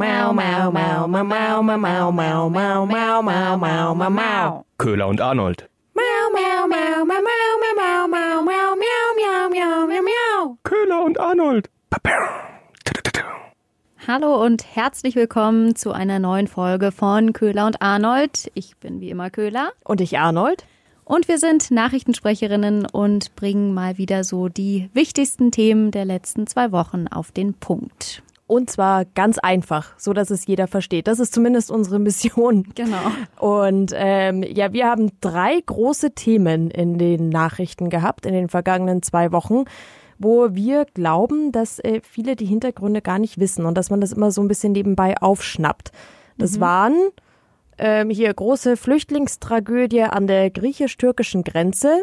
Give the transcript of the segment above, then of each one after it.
Mau, mau, mau, mau, mau, mau, mau, mau, mau, mau, mau, mau, mau, mau. Köhler und Arnold. Mau, mau, mau, mau, mau, mau, mau, mau, mau, miau, miau, miau, miau, miau. Köhler und Arnold. Hallo und herzlich willkommen zu einer neuen Folge von Köhler und Arnold. Ich bin wie immer Köhler Und ich Arnold? und wir sind Nachrichtensprecherinnen und bringen mal wieder so die wichtigsten Themen der letzten zwei Wochen auf den Punkt. Und zwar ganz einfach, so dass es jeder versteht. Das ist zumindest unsere Mission. Genau. Und ähm, ja, wir haben drei große Themen in den Nachrichten gehabt in den vergangenen zwei Wochen, wo wir glauben, dass äh, viele die Hintergründe gar nicht wissen und dass man das immer so ein bisschen nebenbei aufschnappt. Das waren ähm, hier große Flüchtlingstragödie an der griechisch-türkischen Grenze,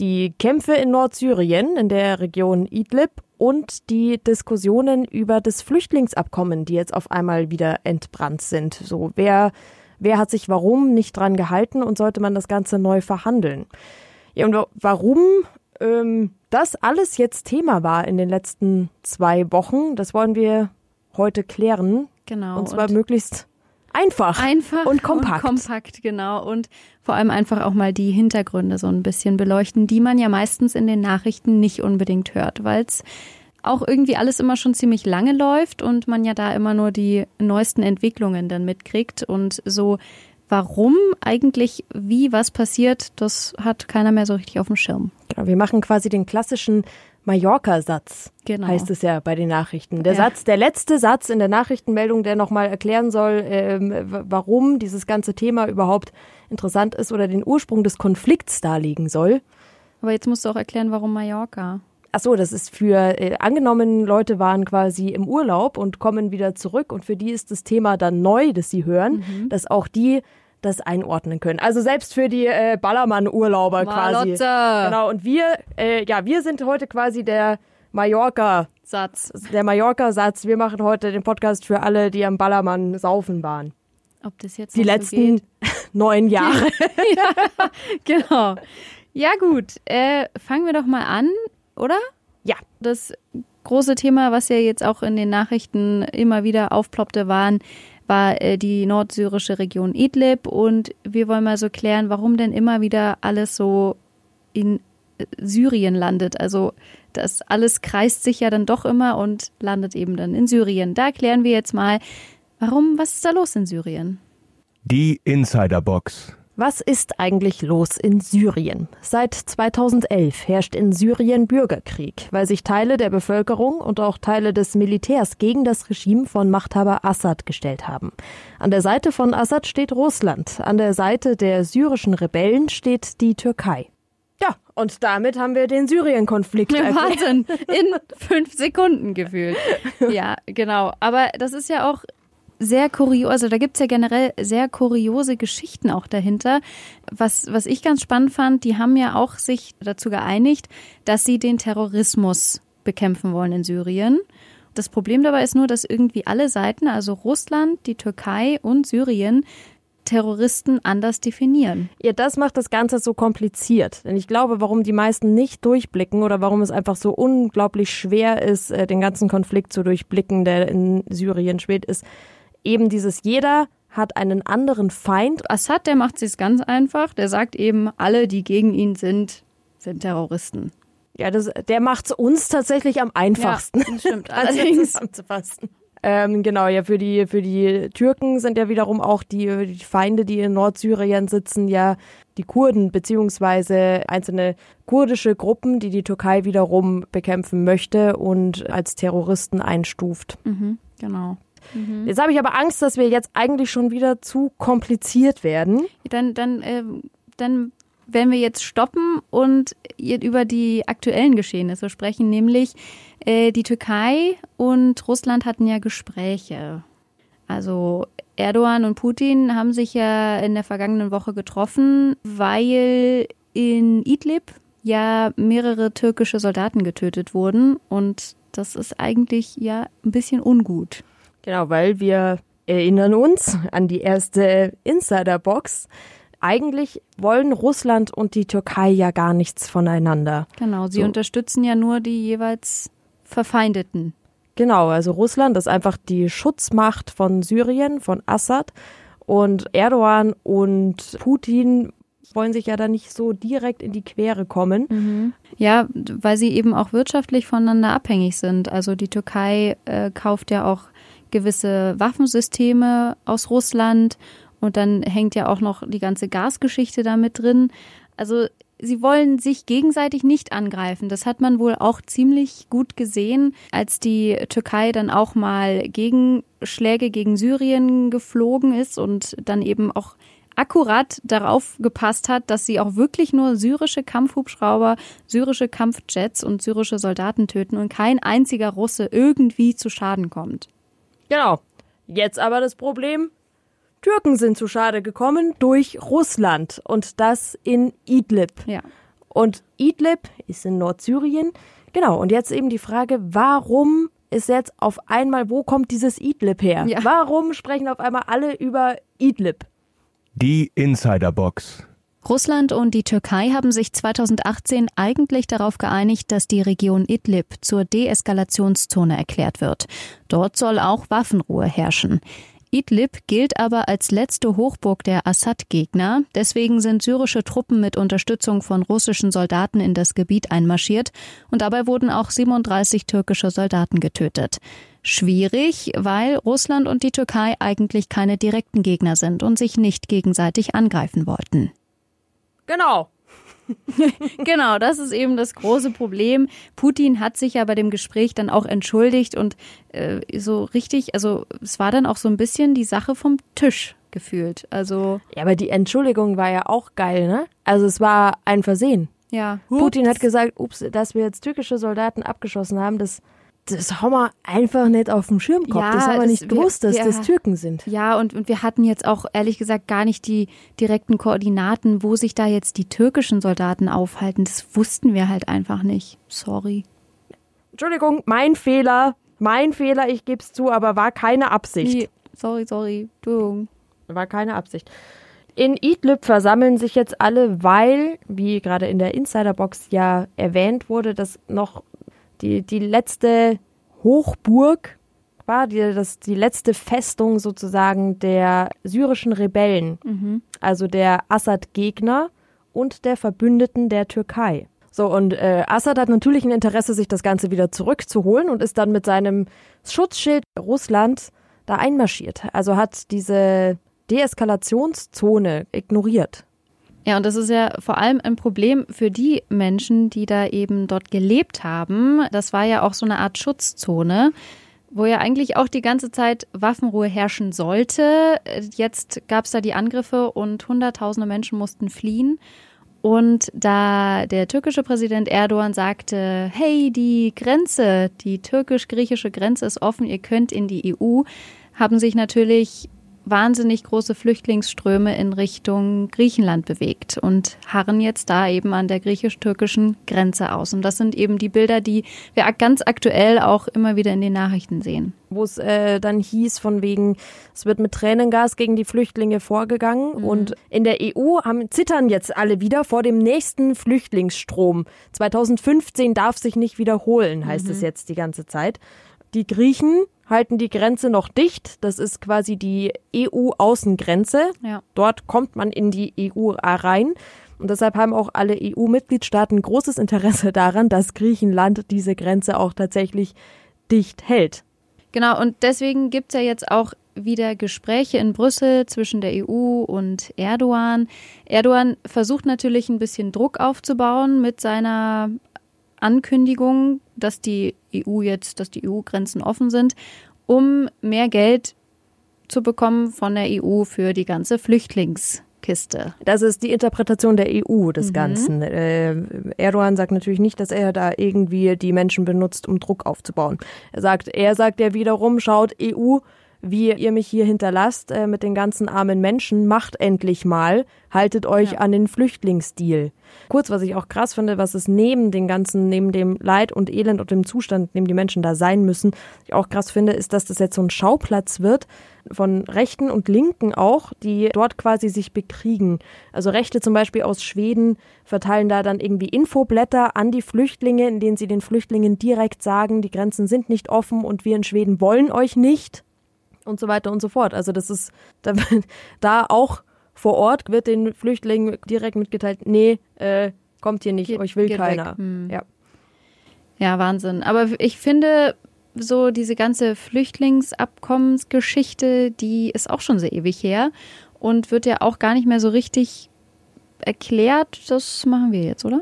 die Kämpfe in Nordsyrien in der Region Idlib und die Diskussionen über das Flüchtlingsabkommen, die jetzt auf einmal wieder entbrannt sind. So, wer, wer hat sich warum nicht dran gehalten und sollte man das Ganze neu verhandeln? Ja, und wa- warum ähm, das alles jetzt Thema war in den letzten zwei Wochen, das wollen wir heute klären. Genau. Und zwar möglichst einfach, einfach und kompakt. Und kompakt, genau. Und vor allem einfach auch mal die Hintergründe so ein bisschen beleuchten, die man ja meistens in den Nachrichten nicht unbedingt hört, weil es auch irgendwie alles immer schon ziemlich lange läuft und man ja da immer nur die neuesten Entwicklungen dann mitkriegt und so warum eigentlich wie was passiert, das hat keiner mehr so richtig auf dem Schirm. Genau, wir machen quasi den klassischen Mallorca-Satz, Genau. heißt es ja bei den Nachrichten. Der Ja. Satz, der letzte Satz in der Nachrichtenmeldung, der nochmal erklären soll, ähm, warum dieses ganze Thema überhaupt interessant ist oder den Ursprung des Konflikts darlegen soll. Aber jetzt musst du auch erklären, warum Mallorca. Ach so, das ist für äh, angenommen Leute waren quasi im Urlaub und kommen wieder zurück und für die ist das Thema dann neu, das sie hören, dass auch die das einordnen können. Also selbst für die äh, Ballermann-Urlauber quasi. Genau. Und wir, äh, ja, wir sind heute quasi der Mallorca, Satz. der Mallorca-Satz. Wir machen heute den Podcast für alle, die am Ballermann saufen waren. Ob das jetzt Die so letzten geht? neun Jahre. Genau. Ja gut, äh, fangen wir doch mal an, oder? Ja. Das große Thema, was ja jetzt auch in den Nachrichten immer wieder aufploppte, waren, war äh, die nordsyrische Region Idlib und wir wollen mal so klären, warum denn immer wieder alles so in äh, Syrien landet. Also das alles kreist sich ja dann doch immer und landet eben dann in Syrien. Da klären wir jetzt mal, warum, was ist da los in Syrien? Die Insiderbox. Was ist eigentlich los in Syrien? Seit 2011 herrscht in Syrien Bürgerkrieg, weil sich Teile der Bevölkerung und auch Teile des Militärs gegen das Regime von Machthaber Assad gestellt haben. An der Seite von Assad steht Russland, an der Seite der syrischen Rebellen steht die Türkei. Ja, und damit haben wir den Syrien-Konflikt. Wahnsinn. In fünf Sekunden gefühlt. Ja, genau. Aber das ist ja auch sehr kurios, also da gibt's ja generell sehr kuriose Geschichten auch dahinter. Was, was ich ganz spannend fand, die haben ja auch sich dazu geeinigt, dass sie den Terrorismus bekämpfen wollen in Syrien. Das Problem dabei ist nur, dass irgendwie alle Seiten, also Russland, die Türkei und Syrien, Terroristen anders definieren. Ja, das macht das Ganze so kompliziert. Denn ich glaube, warum die meisten nicht durchblicken oder warum es einfach so unglaublich schwer ist, äh, den ganzen Konflikt zu durchblicken, der in Syrien schwebt, ist eben dieses jeder hat einen anderen Feind. Assad, der macht es ganz einfach. Der sagt eben, alle, die gegen ihn sind, sind Terroristen. Ja, das, der macht's uns tatsächlich am einfachsten. Ja, stimmt. Allerdings. zusammenzufassen. Ähm, genau, ja, für die, für die Türken sind ja wiederum auch die, die Feinde, die in Nordsyrien sitzen, ja die Kurden beziehungsweise einzelne kurdische Gruppen, die die Türkei wiederum bekämpfen möchte und als Terroristen einstuft. Mhm, genau. Jetzt habe ich aber Angst, dass wir jetzt eigentlich schon wieder zu kompliziert werden. Dann, dann, äh, dann werden wir jetzt stoppen und über die aktuellen Geschehnisse sprechen, nämlich äh, die Türkei und Russland hatten ja Gespräche. Also Erdogan und Putin haben sich ja in der vergangenen Woche getroffen, weil in Idlib ja mehrere türkische Soldaten getötet wurden und das ist eigentlich ja ein bisschen ungut. Genau, weil wir erinnern uns an die erste Insiderbox. Eigentlich wollen Russland und die Türkei ja gar nichts voneinander. Genau, sie So. unterstützen ja nur die jeweils Verfeindeten. Genau, also Russland ist einfach die Schutzmacht von Syrien, von Assad. Und Erdogan und Putin wollen sich ja da nicht so direkt in die Quere kommen. Mhm. Ja, weil sie eben auch wirtschaftlich voneinander abhängig sind. Also die Türkei äh, kauft ja auch gewisse Waffensysteme aus Russland und dann hängt ja auch noch die ganze Gasgeschichte da mit drin. Also sie wollen sich gegenseitig nicht angreifen. Das hat man wohl auch ziemlich gut gesehen, als die Türkei dann auch mal Gegenschläge gegen Syrien geflogen ist und dann eben auch akkurat darauf gepasst hat, dass sie auch wirklich nur syrische Kampfhubschrauber, syrische Kampfjets und syrische Soldaten töten und kein einziger Russe irgendwie zu Schaden kommt. Genau. Jetzt aber das Problem. Türken sind zu Schade gekommen durch Russland und das in Idlib. Ja. Und Idlib ist in Nordsyrien. Genau. Und jetzt eben die Frage, warum ist jetzt auf einmal, wo kommt dieses Idlib her? Ja. Warum sprechen auf einmal alle über Idlib? Die Insiderbox. Russland und die Türkei haben sich 2018 eigentlich darauf geeinigt, dass die Region Idlib zur Deeskalationszone erklärt wird. Dort soll auch Waffenruhe herrschen. Idlib gilt aber als letzte Hochburg der Assad-Gegner. Deswegen sind syrische Truppen mit Unterstützung von russischen Soldaten in das Gebiet einmarschiert und dabei wurden auch 37 türkische Soldaten getötet. Schwierig, weil Russland und die Türkei eigentlich keine direkten Gegner sind und sich nicht gegenseitig angreifen wollten. Genau. genau, das ist eben das große Problem. Putin hat sich ja bei dem Gespräch dann auch entschuldigt und äh, so richtig, also es war dann auch so ein bisschen die Sache vom Tisch gefühlt. Also Ja, aber die Entschuldigung war ja auch geil, ne? Also es war ein Versehen. ja, Putin hat gesagt, ups, dass wir jetzt türkische Soldaten abgeschossen haben, das, das haben wir einfach nicht auf dem Schirm gehabt. Ja, das haben wir nicht gewusst, dass wir- das Türken sind. Ja, und, und wir hatten jetzt auch ehrlich gesagt gar nicht die direkten Koordinaten, wo sich da jetzt die türkischen Soldaten aufhalten. Das wussten wir halt einfach nicht. Sorry. Entschuldigung, mein Fehler, mein Fehler, ich gebe es zu, aber war keine Absicht. Nee, sorry, sorry. Du. War keine Absicht. In Idlib versammeln sich jetzt alle, weil, wie gerade in der Insiderbox ja erwähnt wurde, dass noch die, die letzte Hochburg war, die, das, die letzte Festung sozusagen der syrischen Rebellen, also der Assad-Gegner und der Verbündeten der Türkei. So, und äh, Assad hat natürlich ein Interesse, sich das Ganze wieder zurückzuholen und ist dann mit seinem Schutzschild Russland da einmarschiert. Also hat diese Deeskalationszone ignoriert. Ja, und das ist ja vor allem ein Problem für die Menschen, die da eben dort gelebt haben. Das war ja auch so eine Art Schutzzone, wo ja eigentlich auch die ganze Zeit Waffenruhe herrschen sollte. Jetzt gab es da die Angriffe und Hunderttausende Menschen mussten fliehen. Und da der türkische Präsident Erdogan sagte, hey, die Grenze, die türkisch-griechische Grenze ist offen, ihr könnt in die EU, haben sich natürlich wahnsinnig große Flüchtlingsströme in Richtung Griechenland bewegt und harren jetzt da eben an der griechisch-türkischen Grenze aus. Und das sind eben die Bilder, die wir ganz aktuell auch immer wieder in den Nachrichten sehen. wo es äh, dann hieß von wegen, es wird mit Tränengas gegen die Flüchtlinge vorgegangen und in der EU haben, zittern jetzt alle wieder vor dem nächsten Flüchtlingsstrom. 2015 darf sich nicht wiederholen, heißt es jetzt die ganze Zeit. Die Griechen halten die Grenze noch dicht. Das ist quasi die EU-Außengrenze. Ja. Dort kommt man in die EU rein. Und deshalb haben auch alle EU-Mitgliedstaaten großes Interesse daran, dass Griechenland diese Grenze auch tatsächlich dicht hält. Genau, und deswegen gibt's ja jetzt auch wieder Gespräche in Brüssel zwischen der EU und Erdogan. Erdogan versucht natürlich ein bisschen Druck aufzubauen mit seiner Ankündigung, dass die EU jetzt, dass die EU-Grenzen offen sind, um mehr Geld zu bekommen von der EU für die ganze Flüchtlingskiste. Das ist die Interpretation der EU des Ganzen. Äh, Erdogan sagt natürlich nicht, dass er da irgendwie die Menschen benutzt, um Druck aufzubauen. Er sagt, er sagt ja wiederum, schaut EU, wie ihr mich hier hinterlasst äh, mit den ganzen armen Menschen, macht endlich mal, haltet euch ja. an den Flüchtlingsdeal. Kurz, was ich auch krass finde, was es neben den ganzen, neben dem Leid und Elend und dem Zustand, neben die Menschen da sein müssen, ich auch krass finde, ist, dass das jetzt so ein Schauplatz wird von Rechten und Linken auch, die dort quasi sich bekriegen. Also Rechte zum Beispiel aus Schweden verteilen da dann irgendwie Infoblätter an die Flüchtlinge, in denen sie den Flüchtlingen direkt sagen, die Grenzen sind nicht offen und wir in Schweden wollen euch nicht und so weiter und so fort. Also das ist da, da auch vor Ort wird den Flüchtlingen direkt mitgeteilt, nee, äh, kommt hier nicht, Ge euch will keiner. Hm. Ja. ja, Wahnsinn. Aber ich finde, so diese ganze Flüchtlingsabkommensgeschichte, die ist auch schon sehr ewig her und wird ja auch gar nicht mehr so richtig erklärt. Das machen wir jetzt, oder?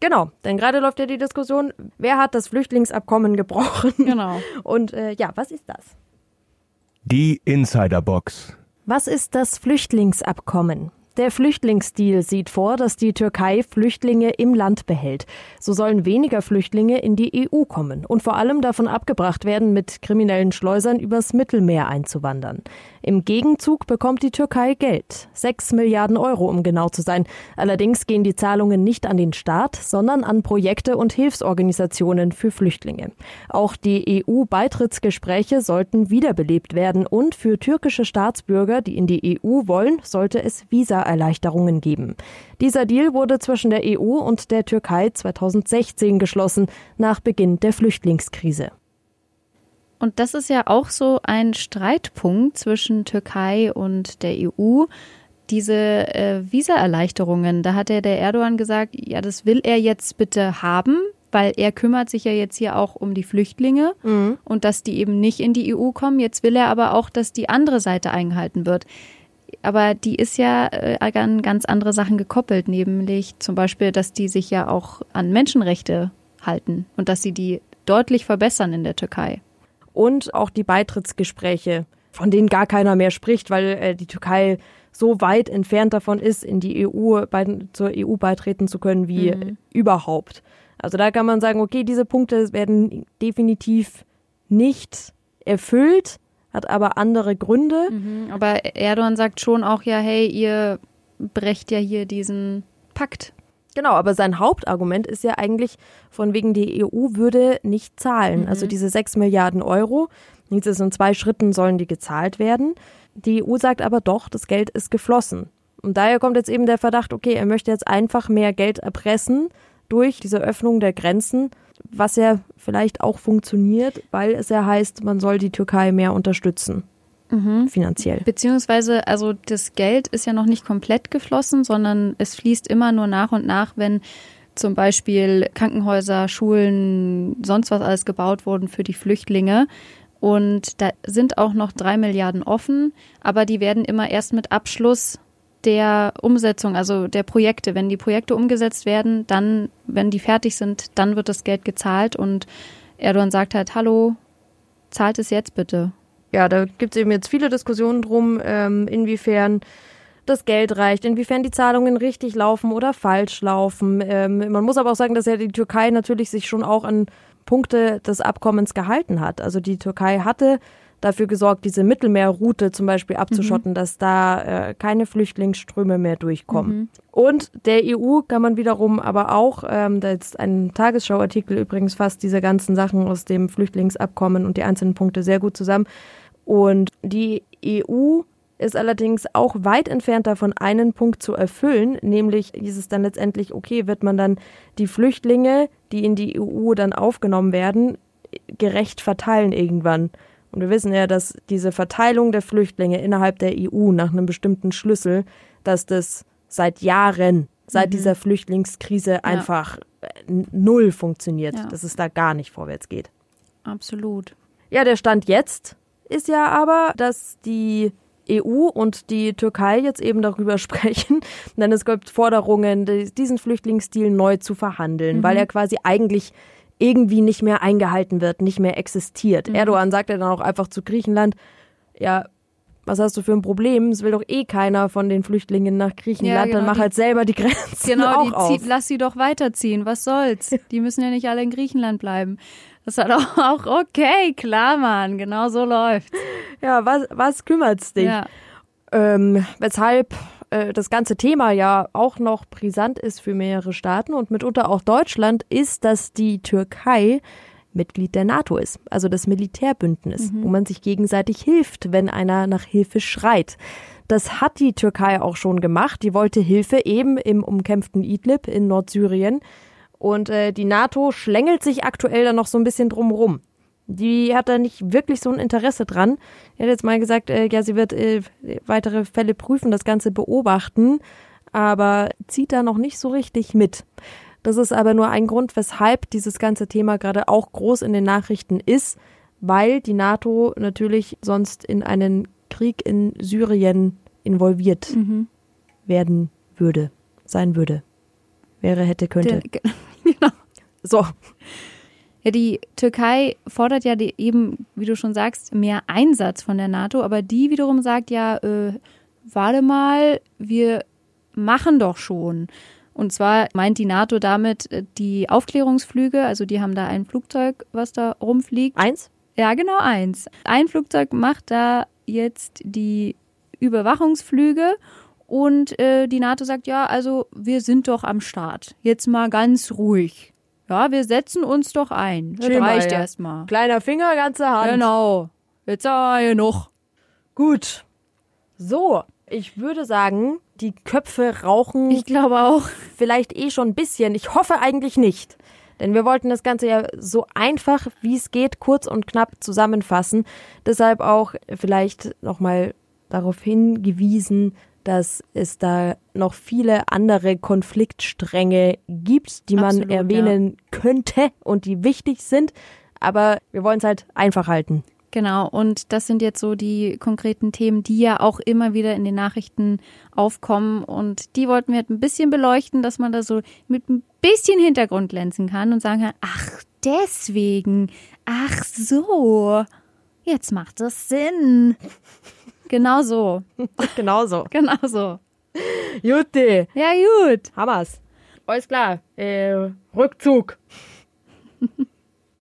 Genau, denn gerade läuft ja die Diskussion, wer hat das Flüchtlingsabkommen gebrochen? Genau. Und äh, ja, was ist das? Die Insiderbox. Was ist das Flüchtlingsabkommen? Der Flüchtlingsdeal sieht vor, dass die Türkei Flüchtlinge im Land behält. So sollen weniger Flüchtlinge in die EU kommen und vor allem davon abgebracht werden, mit kriminellen Schleusern übers Mittelmeer einzuwandern. Im Gegenzug bekommt die Türkei Geld. Sechs Milliarden Euro, um genau zu sein. Allerdings gehen die Zahlungen nicht an den Staat, sondern an Projekte und Hilfsorganisationen für Flüchtlinge. Auch die EU-Beitrittsgespräche sollten wiederbelebt werden und für türkische Staatsbürger, die in die EU wollen, sollte es Visa Steuererleichterungen geben. Dieser Deal wurde zwischen der EU und der Türkei 2016 geschlossen, nach Beginn der Flüchtlingskrise. Und das ist ja auch so ein Streitpunkt zwischen Türkei und der EU. Diese äh, Visaerleichterungen, da hat ja der Erdogan gesagt, ja, das will er jetzt bitte haben, weil er kümmert sich ja jetzt hier auch um die Flüchtlinge mhm. und dass die eben nicht in die EU kommen. Jetzt will er aber auch, dass die andere Seite eingehalten wird aber die ist ja äh, an ganz andere Sachen gekoppelt, nämlich zum Beispiel, dass die sich ja auch an Menschenrechte halten und dass sie die deutlich verbessern in der Türkei. Und auch die Beitrittsgespräche, von denen gar keiner mehr spricht, weil äh, die Türkei so weit entfernt davon ist, in die EU bei, zur EU beitreten zu können wie mhm. überhaupt. Also da kann man sagen, okay, diese Punkte werden definitiv nicht erfüllt, hat aber andere Gründe. Mhm, aber Erdogan sagt schon auch ja, hey, ihr brecht ja hier diesen Pakt. Genau, aber sein Hauptargument ist ja eigentlich von wegen die EU würde nicht zahlen. Mhm. Also diese sechs Milliarden Euro, jetzt ist in zwei Schritten sollen die gezahlt werden. Die EU sagt aber doch, das Geld ist geflossen. Und daher kommt jetzt eben der Verdacht, okay, er möchte jetzt einfach mehr Geld erpressen durch diese Öffnung der Grenzen was ja vielleicht auch funktioniert, weil es ja heißt, man soll die Türkei mehr unterstützen. Mhm. Finanziell. Beziehungsweise, also das Geld ist ja noch nicht komplett geflossen, sondern es fließt immer nur nach und nach, wenn zum Beispiel Krankenhäuser, Schulen, sonst was alles gebaut wurden für die Flüchtlinge. Und da sind auch noch drei Milliarden offen, aber die werden immer erst mit Abschluss der Umsetzung, also der Projekte. Wenn die Projekte umgesetzt werden, dann, wenn die fertig sind, dann wird das Geld gezahlt und Erdogan sagt halt, hallo, zahlt es jetzt bitte. Ja, da gibt es eben jetzt viele Diskussionen drum, ähm, inwiefern das Geld reicht, inwiefern die Zahlungen richtig laufen oder falsch laufen. Ähm, man muss aber auch sagen, dass ja die Türkei natürlich sich schon auch an Punkte des Abkommens gehalten hat. Also die Türkei hatte dafür gesorgt, diese Mittelmeerroute zum Beispiel abzuschotten, mhm. dass da äh, keine Flüchtlingsströme mehr durchkommen. Mhm. Und der EU kann man wiederum aber auch, ähm, da ist ein Tagesschauartikel übrigens fasst diese ganzen Sachen aus dem Flüchtlingsabkommen und die einzelnen Punkte sehr gut zusammen. Und die EU ist allerdings auch weit entfernt davon, einen Punkt zu erfüllen, nämlich ist es dann letztendlich, okay, wird man dann die Flüchtlinge, die in die EU dann aufgenommen werden, gerecht verteilen irgendwann. Und wir wissen ja, dass diese Verteilung der Flüchtlinge innerhalb der EU nach einem bestimmten Schlüssel, dass das seit Jahren, seit mhm. dieser Flüchtlingskrise ja. einfach äh, null funktioniert, ja. dass es da gar nicht vorwärts geht. Absolut. Ja, der Stand jetzt ist ja aber, dass die EU und die Türkei jetzt eben darüber sprechen, denn es gibt Forderungen, diesen Flüchtlingsdeal neu zu verhandeln, mhm. weil er quasi eigentlich irgendwie nicht mehr eingehalten wird, nicht mehr existiert. Mhm. Erdogan sagt ja dann auch einfach zu Griechenland, ja, was hast du für ein Problem? Es will doch eh keiner von den Flüchtlingen nach Griechenland, ja, genau, dann mach halt selber die Grenzen Genau, auch die, lass sie doch weiterziehen, was soll's? Die müssen ja nicht alle in Griechenland bleiben. Das hat auch, auch okay, klar, Mann, genau so läuft. Ja, was, was kümmert's dich? Ja. Ähm, weshalb äh, das ganze Thema ja auch noch brisant ist für mehrere Staaten und mitunter auch Deutschland, ist, dass die Türkei Mitglied der NATO ist, also das Militärbündnis, wo man sich gegenseitig hilft, wenn einer nach Hilfe schreit. Das hat die Türkei auch schon gemacht. Die wollte Hilfe eben im umkämpften Idlib in Nordsyrien. Und äh, die NATO schlängelt sich aktuell da noch so ein bisschen drumrum. Die hat da nicht wirklich so ein Interesse dran. Die hat jetzt mal gesagt, äh, ja, sie wird äh, weitere Fälle prüfen, das Ganze beobachten, aber zieht da noch nicht so richtig mit. Das ist aber nur ein Grund, weshalb dieses ganze Thema gerade auch groß in den Nachrichten ist, weil die NATO natürlich sonst in einen Krieg in Syrien involviert Mhm. werden würde, sein würde. Wäre, hätte, könnte. Den- genau. So, Ja, die Türkei fordert ja die, eben, wie du schon sagst, mehr Einsatz von der NATO, aber die wiederum sagt ja, äh, warte mal, wir machen doch schon. Und zwar meint die NATO damit äh, die Aufklärungsflüge, also die haben da ein Flugzeug, was da rumfliegt. eins. Ja, genau eins. Ein Flugzeug macht da jetzt die Überwachungsflüge und äh, die NATO sagt, ja, also wir sind doch am Start. Jetzt mal ganz ruhig. Ja, wir setzen uns doch ein. Das Chill reicht erstmal. Kleiner Finger, ganze Hand. Genau. Jetzt aber hier noch. Gut. So, ich würde sagen, die Köpfe rauchen Ich glaube auch. vielleicht eh schon ein bisschen. Ich hoffe eigentlich nicht. Denn wir wollten das Ganze ja so einfach wie es geht, kurz und knapp zusammenfassen. Deshalb auch vielleicht nochmal darauf hingewiesen, dass es da noch viele andere Konfliktstränge gibt, die man Absolut, erwähnen könnte und die wichtig sind. Aber wir wollen es halt einfach halten. Genau, und das sind jetzt so die konkreten Themen, die ja auch immer wieder in den Nachrichten aufkommen. Und die wollten wir halt ein bisschen beleuchten, dass man da so mit ein bisschen Hintergrund glänzen kann und sagen kann, ach, deswegen, ach so, jetzt macht das Sinn. Genau so, Genauso. genau so. Jutti. Ja, gut. Hammers. Alles klar. Äh, Rückzug.